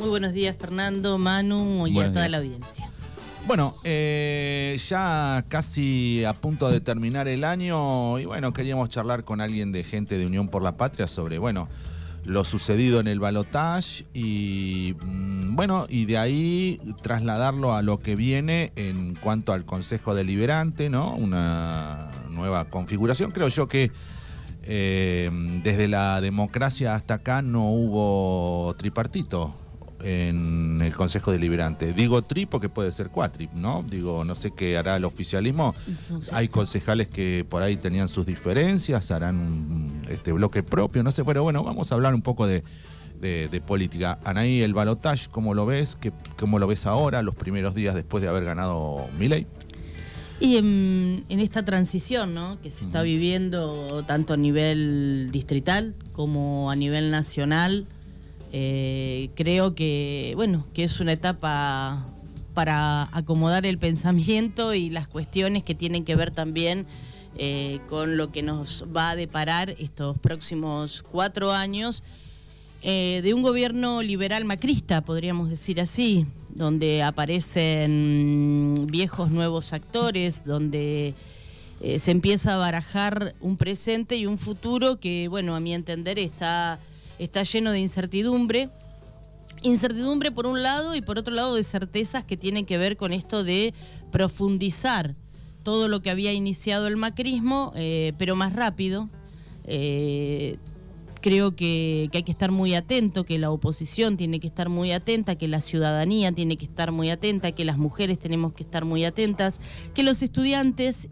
Muy buenos días, Fernando, Manu y a toda la audiencia. Bueno, eh, ya casi a punto de terminar el año y bueno, queríamos charlar con alguien de gente de Unión por la Patria sobre, bueno, lo sucedido en el balotage y mm, bueno, y de ahí trasladarlo a lo que viene en cuanto al Consejo Deliberante, ¿no? Una nueva configuración. Creo yo que eh, desde la democracia hasta acá no hubo tripartito en el Consejo Deliberante. Digo tri porque puede ser cuatri, ¿no? Digo, no sé qué hará el oficialismo. Hay concejales que por ahí tenían sus diferencias, harán este bloque propio, no sé. Pero bueno, vamos a hablar un poco de, política. Anaí, el balotage, ¿cómo lo ves? ¿Qué, ¿Cómo lo ves ahora, los primeros días después de haber ganado Milei? Y en, esta transición ¿no? que se está viviendo tanto a nivel distrital como a nivel nacional, eh, creo que, bueno, que es una etapa para acomodar el pensamiento y las cuestiones que tienen que ver también eh, con lo que nos va a deparar estos próximos cuatro años eh, de un gobierno liberal macrista, podríamos decir así, donde aparecen viejos nuevos actores, donde se empieza a barajar un presente y un futuro que, bueno, a mi entender está está lleno de incertidumbre. Incertidumbre por un lado y por otro lado de certezas que tienen que ver con esto de profundizar todo lo que había iniciado el macrismo, eh, pero más rápido. Eh, creo que, que, hay que estar muy atento, que la oposición tiene que estar muy atenta, que la ciudadanía tiene que estar muy atenta, que las mujeres tenemos que estar muy atentas, que los estudiantes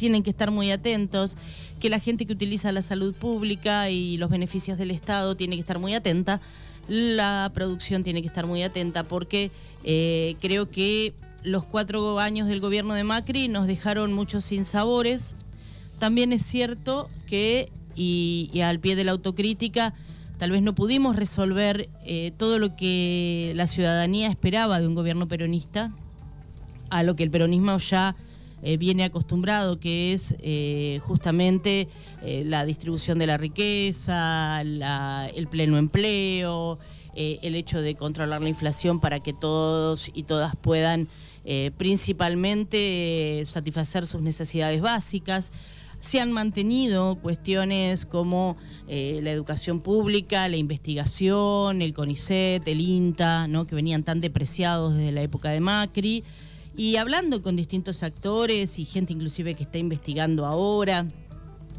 tienen que estar muy atentos, que la gente que utiliza la salud pública y los beneficios del Estado tiene que estar muy atenta, la producción tiene que estar muy atenta, porque eh, creo que los cuatro años del gobierno de Macri nos dejaron muchos sinsabores. También es cierto que, y, al pie de la autocrítica, tal vez no pudimos resolver eh, todo lo que la ciudadanía esperaba de un gobierno peronista, a lo que el peronismo ya eh, viene acostumbrado, que es eh, justamente eh, la distribución de la riqueza, el pleno empleo, el hecho de controlar la inflación para que todos y todas puedan principalmente satisfacer sus necesidades básicas se han mantenido cuestiones como la educación pública, la investigación, el CONICET, el INTA, ¿no? que venían tan depreciados desde la época de Macri y hablando con distintos actores y gente inclusive que está investigando ahora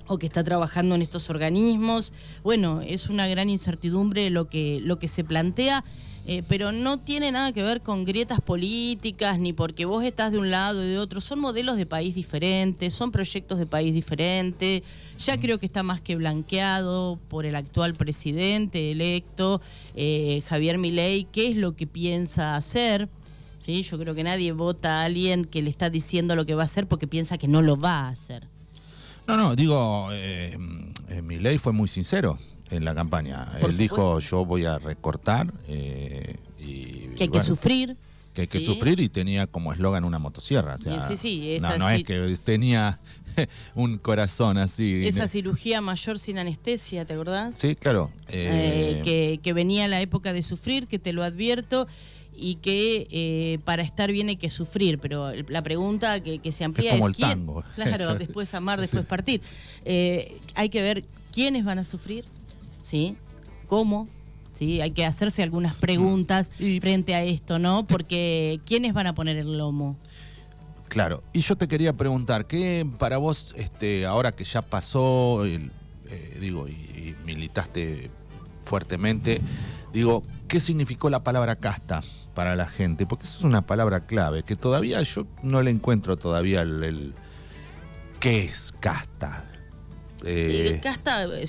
o que está trabajando en estos organismos, bueno, es una gran incertidumbre lo que, lo que se plantea. Eh, pero no tiene nada que ver con grietas políticas, ni porque vos estás de un lado y de otro. Son modelos de país diferentes, son proyectos de país diferentes. Ya creo que está más que blanqueado por el actual presidente electo, eh, Javier Milei, qué es lo que piensa hacer. ¿Sí? Yo creo que nadie vota a alguien que le está diciendo lo que va a hacer porque piensa que no lo va a hacer. No, no, digo, eh, eh mi ley fue muy sincero en la campaña. Él dijo, yo voy a recortar. Eh, y, que hay que sufrir. Que hay que sufrir y tenía como eslogan una motosierra. sí, sí, no, no es que tenía un corazón así. Esa cirugía mayor sin anestesia, ¿te acordás? Sí, claro. Eh, que, que venía la época de sufrir, que te lo advierto y que eh, para estar bien hay que sufrir, pero la pregunta que, se amplía es, como el tango. Claro, después amar, después partir. Eh, hay que ver quiénes van a sufrir, ¿sí? ¿Cómo? ¿Sí? Hay que hacerse algunas preguntas frente a esto, ¿no? Porque ¿quiénes van a poner el lomo? Claro, y yo te quería preguntar, ¿qué para vos, este, ahora que ya pasó, eh, digo, y militaste fuertemente, digo, ¿qué significó la palabra casta? Para la gente, porque eso es una palabra clave, que todavía yo no le encuentro todavía el... ¿Qué es casta? Eh, casta, eh,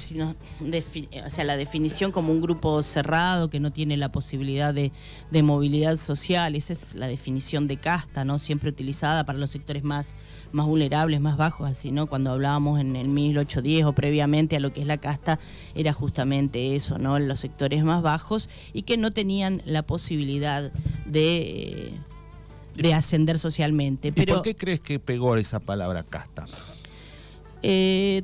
o sea, la definición como un grupo cerrado que no tiene la posibilidad de, de, movilidad social, esa es la definición de casta, ¿no? Siempre utilizada para los sectores más más vulnerables, más bajos, así, ¿no? Cuando hablábamos en el 1810 o previamente a lo que es la casta, era justamente eso, ¿no? Los sectores más bajos y que no tenían la posibilidad de, de ascender socialmente. Pero, ¿Y por qué crees que pegó esa palabra casta? Eh,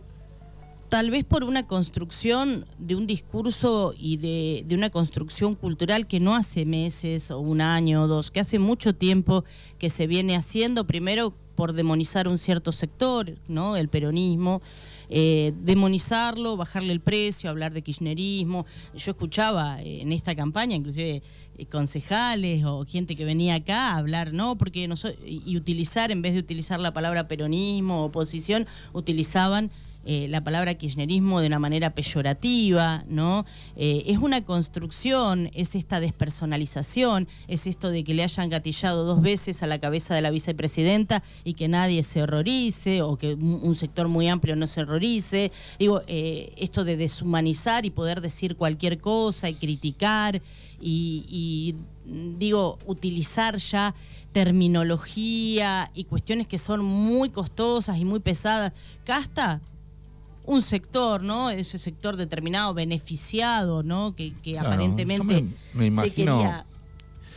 tal vez por una construcción de un discurso y de, una construcción cultural que no hace meses o un año o dos, que hace mucho tiempo que se viene haciendo, primero por demonizar un cierto sector, ¿no? El peronismo, eh, demonizarlo, bajarle el precio, hablar de kirchnerismo. Yo escuchaba eh, en esta campaña, inclusive eh, concejales o gente que venía acá a hablar, ¿no? Porque no y utilizar, en vez de utilizar la palabra peronismo, oposición, utilizaban eh, la palabra kirchnerismo de una manera peyorativa, ¿no? Eh, es una construcción, es esta despersonalización, es esto de que le hayan gatillado dos veces a la cabeza de la vicepresidenta y que nadie se horrorice o que un, sector muy amplio no se horrorice. Digo, eh, esto de deshumanizar y poder decir cualquier cosa y criticar y, y digo, utilizar ya terminología y cuestiones que son muy costosas y muy pesadas. Casta un sector, ¿no? Ese sector determinado, beneficiado, ¿no? Que, aparentemente se quería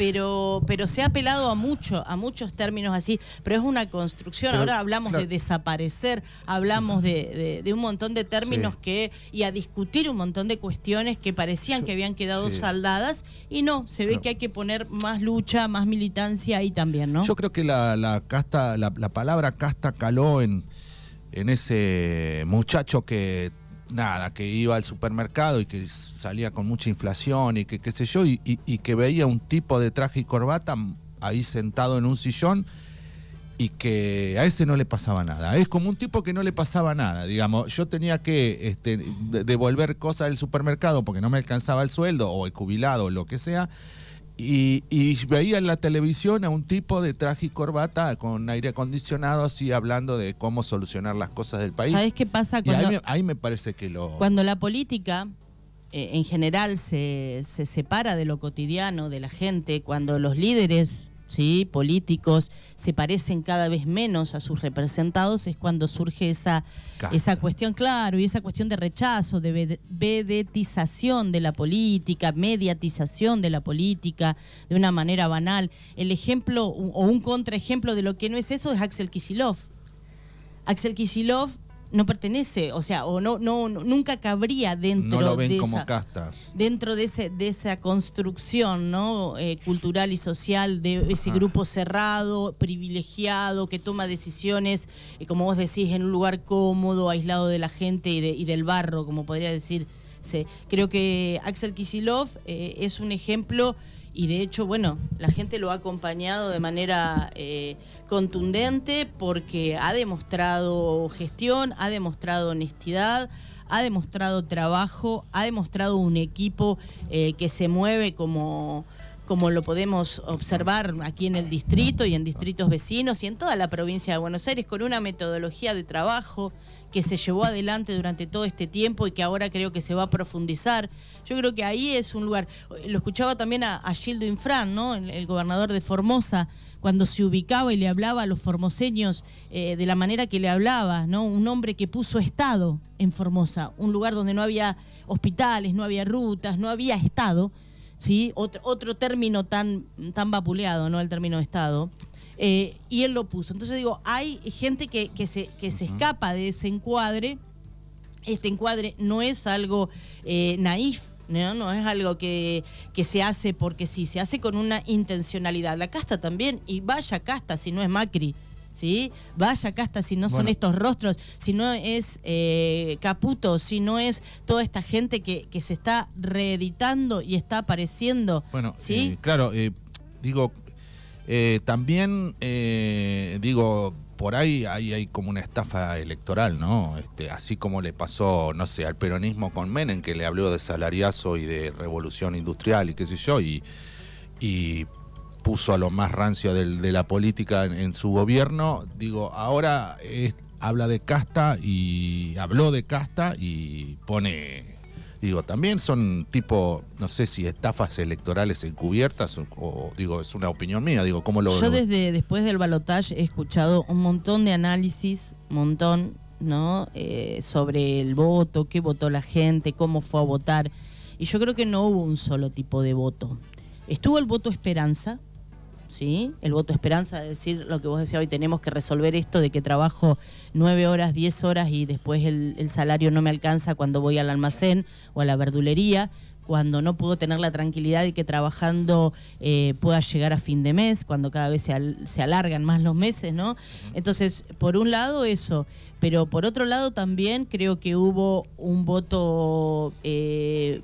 pero, pero se ha apelado a mucho, a muchos términos así, pero es una construcción. Ahora hablamos de desaparecer, hablamos de, un montón de términos que, y a discutir un montón de cuestiones que parecían que habían quedado saldadas, y no, se ve que hay que poner más lucha, más militancia ahí también, ¿no? Yo creo que la, la casta, la palabra casta caló en en ese muchacho que nada, que iba al supermercado y que salía con mucha inflación y que qué sé yo, y, que veía un tipo de traje y corbata ahí sentado en un sillón y que a ese no le pasaba nada. Es como un tipo que no le pasaba nada, digamos. Yo tenía que este, devolver cosas del supermercado porque no me alcanzaba el sueldo o el jubilado o lo que sea y, veía en la televisión a un tipo de traje y corbata con aire acondicionado así hablando de cómo solucionar las cosas del país. ¿Sabes qué pasa cuando... ahí, me, parece que lo... Cuando la política eh, en general se, se separa de lo cotidiano, de la gente, cuando los líderes ¿sí? políticos se parecen cada vez menos a sus representados, es cuando surge esa, esa cuestión, claro, y esa cuestión de rechazo, de vedetización de la política, mediatización de la política de una manera banal. El ejemplo o un contraejemplo de lo que no es eso es Axel Kisilov. Axel Kisilov no pertenece, o sea, o no, no, nunca cabría dentro de como esa, dentro de ese, de esa construcción, ¿no? Eh, cultural y social de ese grupo cerrado, privilegiado, que toma decisiones, eh, como vos decís, en un lugar cómodo, aislado de la gente y, de, y del barro, como podría decir. Creo que Axel Kisilov eh, es un ejemplo y de hecho, bueno, la gente lo ha acompañado de manera eh, contundente porque ha demostrado gestión, ha demostrado honestidad, ha demostrado trabajo, ha demostrado un equipo eh, que se mueve como como lo podemos observar aquí en el distrito y en distritos vecinos y en toda la provincia de Buenos Aires, con una metodología de trabajo que se llevó adelante durante todo este tiempo y que ahora creo que se va a profundizar. Yo creo que ahí es un lugar. Lo escuchaba también a, Gildo Infran, ¿no? el, gobernador de Formosa, cuando se ubicaba y le hablaba a los formoseños eh, de la manera que le hablaba, ¿no? Un hombre que puso Estado en Formosa, un lugar donde no había hospitales, no había rutas, no había Estado ¿sí? Otro, otro término tan, tan vapuleado, ¿no? El término Estado. Eh, y él lo puso. Entonces digo, hay gente que, que, se, que se escapa de ese encuadre. Este encuadre no es algo eh, naif, ¿no? no es algo que, que, se hace porque sí, se hace con una intencionalidad. La casta también, y vaya casta si no es Macri. ¿sí? Vaya casta si no son estos rostros, si no es eh, Caputo, si no es toda esta gente que, que se está reeditando y está apareciendo. Bueno, ¿sí? Eh, claro, eh, digo, también, digo, por ahí hay, como una estafa electoral, ¿no? Este, así como le pasó, no sé, al peronismo con Menem, que le habló de salariazo y de revolución industrial y qué sé yo, y, puso a lo más rancio de la política en, su gobierno. Digo, ahora habla de casta y habló de casta y pone, digo, también son tipo, no sé si estafas electorales encubiertas o, digo, es una opinión mía, digo, ¿cómo lo... Yo desde después del balotaje he escuchado un montón de análisis, montón, ¿no? Eh, sobre el voto, qué votó la gente, cómo fue a votar. Y yo creo que no hubo un solo tipo de voto. Estuvo el voto esperanza, ¿sí? El voto esperanza, es decir, lo que vos decías hoy, tenemos que resolver esto de que trabajo nueve horas, diez horas y después el, el salario no me alcanza cuando voy al almacén o a la verdulería cuando no puedo tener la tranquilidad de que trabajando eh, pueda llegar a fin de mes, cuando cada vez se, alargan más los meses, ¿no? Entonces, por un lado eso, pero por otro lado también creo que hubo un voto eh,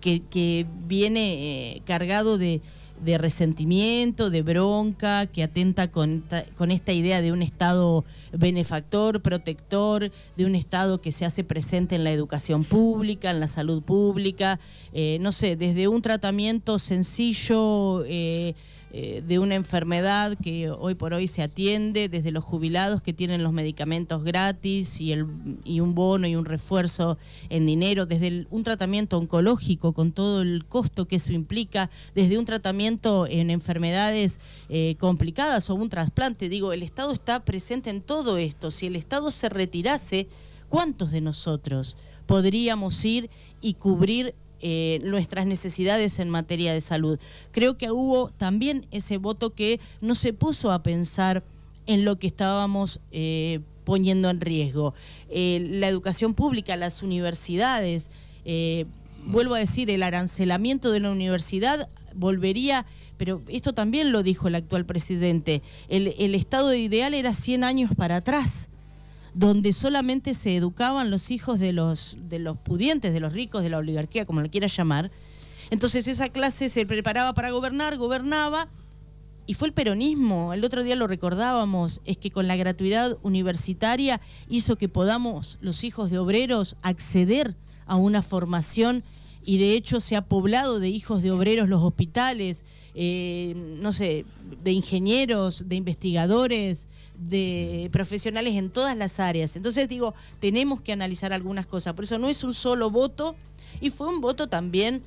que, que, viene eh, cargado de de resentimiento, de bronca, que atenta con, con, esta idea de un Estado benefactor, protector, de un Estado que se hace presente en la educación pública, en la salud pública, eh, no sé, desde un tratamiento sencillo. Eh, eh, de una enfermedad que hoy por hoy se atiende, desde los jubilados que tienen los medicamentos gratis y, el, y un bono y un refuerzo en dinero, desde un tratamiento oncológico con todo el costo que eso implica, desde un tratamiento en enfermedades eh, complicadas o un trasplante. Digo, el Estado está presente en todo esto. Si el Estado se retirase, ¿cuántos de nosotros podríamos ir y cubrir eh, nuestras necesidades en materia de salud. Creo que hubo también ese voto que no se puso a pensar en lo que estábamos eh, poniendo en riesgo. Eh, la educación pública, las universidades, vuelvo a decir, el arancelamiento de la universidad volvería, pero esto también lo dijo el actual presidente, el, el estado ideal era 100 años para atrás donde solamente se educaban los hijos de los, de los pudientes, de los ricos, de la oligarquía, como lo quieras llamar. Entonces esa clase se preparaba para gobernar, gobernaba, y fue el peronismo, el otro día lo recordábamos, es que con la gratuidad universitaria hizo que podamos los hijos de obreros acceder a una formación y de hecho se ha poblado de hijos de obreros los hospitales, eh, no sé, de ingenieros, de investigadores, de profesionales en todas las áreas. Entonces digo, tenemos que analizar algunas cosas, por eso no es un solo voto y fue un voto también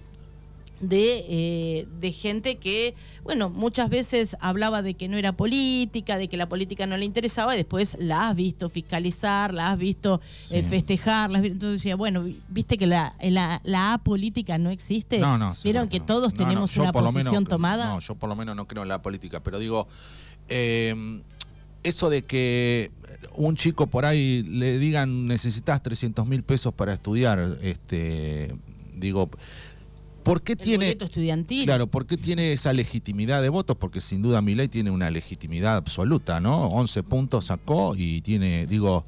de, eh, de, gente que, bueno, muchas veces hablaba de que no era política, de que la política no le interesaba, y después la has visto fiscalizar, la has visto eh, festejar, entonces decía, bueno, viste que la, la, la apolítica no existe. No, no. Vieron que todos tenemos una posición tomada. No, yo por lo menos no creo en la política, pero digo, em, eso de que un chico por ahí le digan necesitas 300 mil pesos para estudiar, este, digo ¿Por qué tiene estudiantil. Claro, ¿por qué tiene esa legitimidad de votos? Porque sin duda ley tiene una legitimidad absoluta, ¿no? 11 puntos sacó y tiene, digo,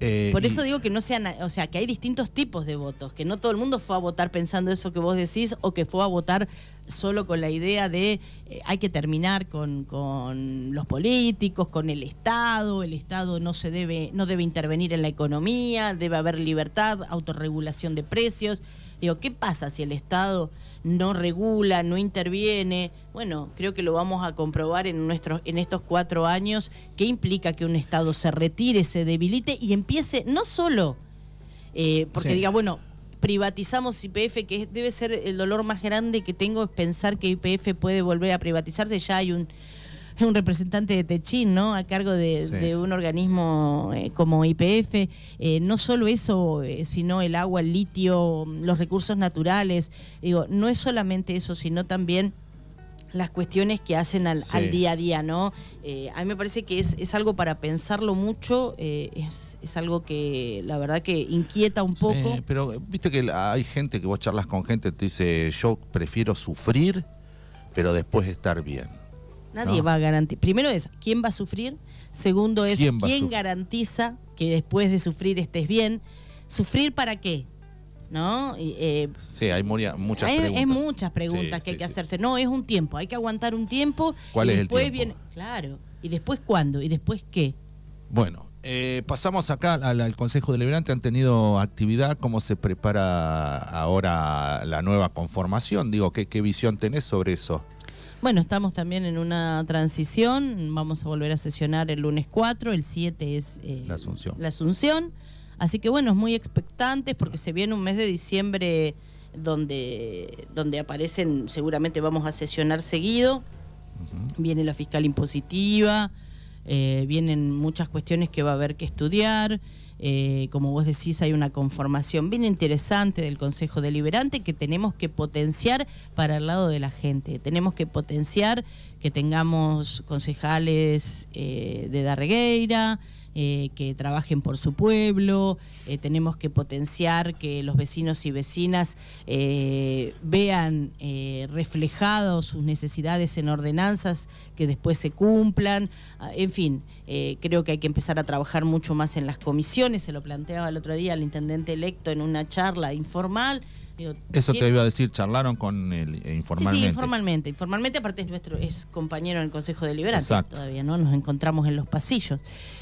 eh, Por eso digo que no sean, o sea, que hay distintos tipos de votos, que no todo el mundo fue a votar pensando eso que vos decís o que fue a votar solo con la idea de eh, hay que terminar con, con, los políticos, con el Estado, el Estado no se debe, no debe intervenir en la economía, debe haber libertad, autorregulación de precios. Digo, ¿qué pasa si el Estado no regula, no interviene? Bueno, creo que lo vamos a comprobar en, nuestros, en estos cuatro años. ¿Qué implica que un Estado se retire, se debilite y empiece no solo, eh, porque diga, bueno, privatizamos IPF, que debe ser el dolor más grande que tengo es pensar que IPF puede volver a privatizarse, ya hay un un representante de Techín, ¿no? A cargo de, un organismo eh, como IPF. Eh, no solo eso, eh, sino el agua, el litio, los recursos naturales. Digo, no es solamente eso, sino también las cuestiones que hacen al, día a día, ¿no? a mí me parece que es, algo para pensarlo mucho, es, es, algo que la verdad que inquieta un poco. pero viste que hay gente que vos charlas con gente, te dice, yo prefiero sufrir, pero después estar bien. Nadie va a garantizar. Primero es, ¿quién va a sufrir? Segundo es, ¿quién, garantiza que después de sufrir estés bien? ¿Sufrir para qué? ¿No? Eh, sí, hay muchas preguntas. Hay muchas preguntas que hay que hacerse. No, es un tiempo, hay que aguantar un tiempo. ¿Cuál es después el tiempo? Viene, claro. ¿Y después cuándo? ¿Y después qué? Bueno, eh, pasamos acá al, Consejo Deliberante. Han tenido actividad. ¿Cómo se prepara ahora la nueva conformación? Digo, ¿qué, qué visión tenés sobre eso? Bueno, estamos también en una transición, vamos a volver a sesionar el lunes 4, el 7 es eh, la, Asunción. la Asunción. Así que bueno, es muy expectantes porque se viene un mes de diciembre donde, donde aparecen, seguramente vamos a sesionar seguido, viene la fiscal impositiva, eh, vienen muchas cuestiones que va a haber que estudiar. Eh, como vos decís, hay una conformación bien interesante del Consejo Deliberante que tenemos que potenciar para el lado de la gente. Tenemos que potenciar que tengamos concejales eh, de Darregueira, eh, que trabajen por su pueblo, tenemos que potenciar que los vecinos y vecinas vean reflejados sus necesidades en ordenanzas que después se cumplan, ah, en fin, creo que hay que empezar a trabajar mucho más en las comisiones, se lo planteaba el otro día el intendente electo en una charla informal, eso te iba a decir, charlaron con él informalmente. Sí, sí, informalmente. Informalmente, aparte es nuestro, es compañero en el Consejo Deliberante todavía, ¿no? Nos encontramos en los pasillos.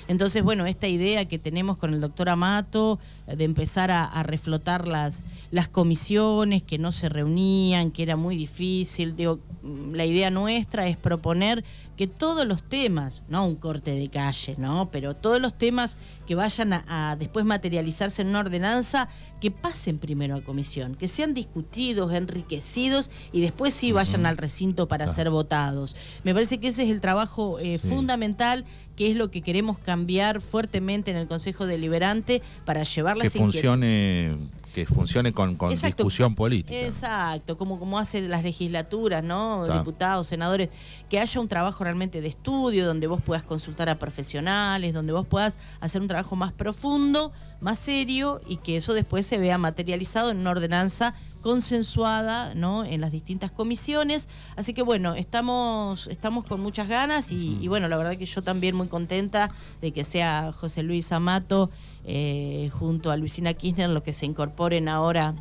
Entonces, bueno, esta idea que tenemos con el doctor Amato eh, de empezar a, reflotar las, las comisiones que no se reunían, que era muy difícil, digo, mm, la idea nuestra es proponer que todos los temas, no un corte de calle, ¿no? Pero todos los temas que vayan a, después materializarse en una ordenanza, que pasen primero a comisión, que sean discutidos, enriquecidos y después sí vayan al recinto para ser votados. Me parece que ese es el trabajo eh, fundamental, que es lo que queremos cambiar fuertemente en el Consejo Deliberante para llevar las que funcione que funcione con, discusión política. Exacto, como, como hacen las legislaturas, ¿no? Diputados, senadores, que haya un trabajo realmente de estudio, donde vos puedas consultar a profesionales, donde vos puedas hacer un trabajo más profundo, más serio, y que eso después se vea materializado en una ordenanza consensuada ¿no? en las distintas comisiones. Así que bueno, estamos, estamos con muchas ganas y, bueno, la verdad que yo también muy contenta de que sea José Luis Amato eh, junto a Luisina Kirchner los que se incorporen ahora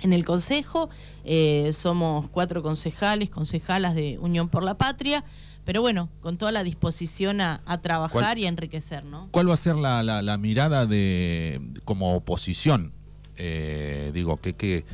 en el Consejo. Eh, somos cuatro concejales, concejalas de Unión por la Patria. Pero bueno, con toda la disposición a, trabajar y a enriquecer, ¿no? ¿Cuál va a ser la, mirada de como oposición? Eh, digo, que, que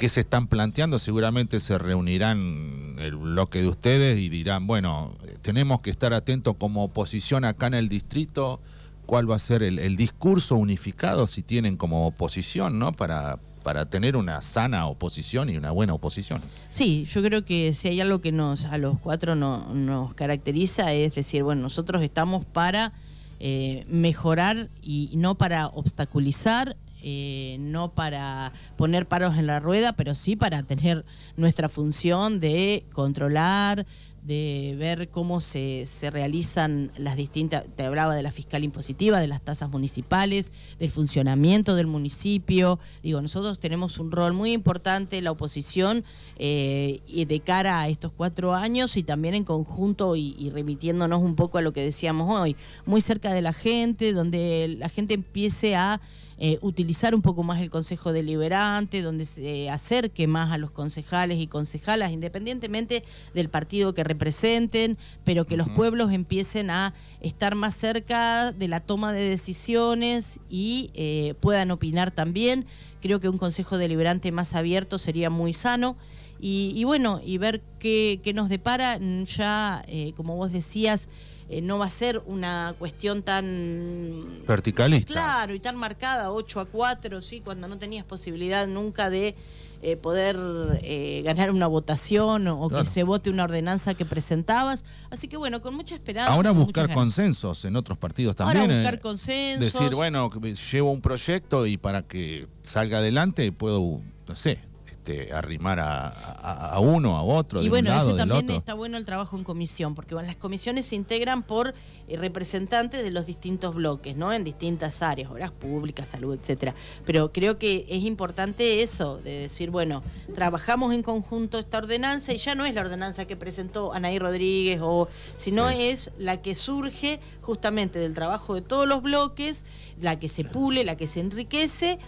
qué se están planteando, seguramente se reunirán el bloque de ustedes y dirán, bueno, tenemos que estar atentos como oposición acá en el distrito cuál va a ser el, discurso unificado si tienen como oposición, ¿no? Para, para tener una sana oposición y una buena oposición. Sí, yo creo que si hay algo que nos a los cuatro nos caracteriza es decir, bueno, nosotros estamos para eh, mejorar y no para obstaculizar, eh, no para poner paros en la rueda, pero sí para tener nuestra función de controlar, de ver cómo se, se, realizan las distintas, te hablaba de la fiscal impositiva, de las tasas municipales, del funcionamiento del municipio. Digo, nosotros tenemos un rol muy importante, la oposición, eh, de cara a estos cuatro años y también en conjunto y, y, remitiéndonos un poco a lo que decíamos hoy, muy cerca de la gente, donde la gente empiece a eh, utilizar un poco más el Consejo Deliberante, donde se acerque más a los concejales y concejalas, independientemente del partido que representen, pero que los pueblos empiecen a estar más cerca de la toma de decisiones y eh, puedan opinar también. Creo que un Consejo Deliberante más abierto sería muy sano. Y, bueno, y ver qué, nos depara, ya, eh, como vos decías, eh, no va a ser una cuestión tan... Verticalista. Claro, y tan marcada, 8 a 4, ¿sí? cuando no tenías posibilidad nunca de eh, poder eh, ganar una votación o, que se vote una ordenanza que presentabas. Así que bueno, con mucha esperanza. Ahora buscar consensos en otros partidos también. Ahora buscar consensos. Decir, bueno, llevo un proyecto y para que salga adelante puedo, no sé, este, arrimar a, uno, a otro. Y bueno, eso también está bueno el trabajo en comisión, porque las comisiones se integran por eh, representantes de los distintos bloques, ¿no? En distintas áreas, obras públicas, salud, etcétera. Pero creo que es importante eso, de decir, bueno, trabajamos en conjunto esta ordenanza y ya no es la ordenanza que presentó Anaí Rodríguez, o sino es la que surge justamente del trabajo de todos los bloques, la que se pule, la que se enriquece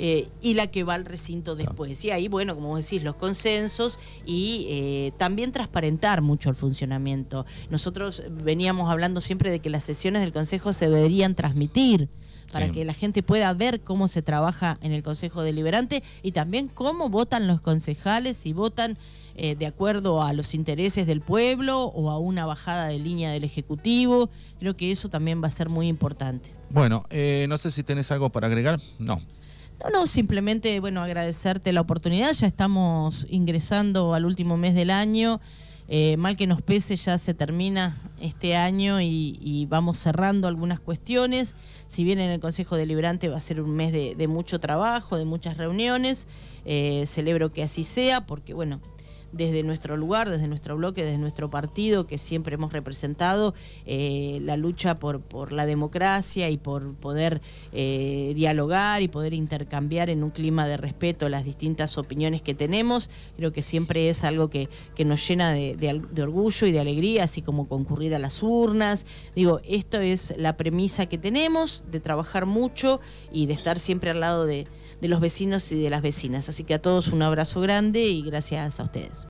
eh, y la que va al recinto después. Y ahí, bueno, como decís, los consensos y eh, también transparentar mucho el funcionamiento. Nosotros veníamos hablando siempre de que las sesiones del Consejo se deberían transmitir para que la gente pueda ver cómo se trabaja en el Consejo Deliberante y también cómo votan los concejales, si votan eh, de acuerdo a los intereses del pueblo o a una bajada de línea del Ejecutivo. Creo que eso también va a ser muy importante. Bueno, no sé si tenés algo para agregar. No. No, no, simplemente, bueno, agradecerte la oportunidad. Ya estamos ingresando al último mes del año eh, mal que nos pese, ya se termina este año y, vamos cerrando algunas cuestiones. Si bien en el Consejo Deliberante va a ser un mes de, mucho trabajo, de muchas reuniones, eh, celebro que así sea, porque bueno, desde nuestro lugar, desde nuestro bloque, desde nuestro partido que siempre hemos representado, eh, la lucha por, la democracia y por poder eh, dialogar y poder intercambiar en un clima de respeto las distintas opiniones que tenemos. Creo que siempre es algo que, nos llena de, de orgullo y de alegría, así como concurrir a las urnas. Digo, esto es la premisa que tenemos de trabajar mucho y de estar siempre al lado de de los vecinos y de las vecinas. Así que a todos un abrazo grande y gracias a ustedes.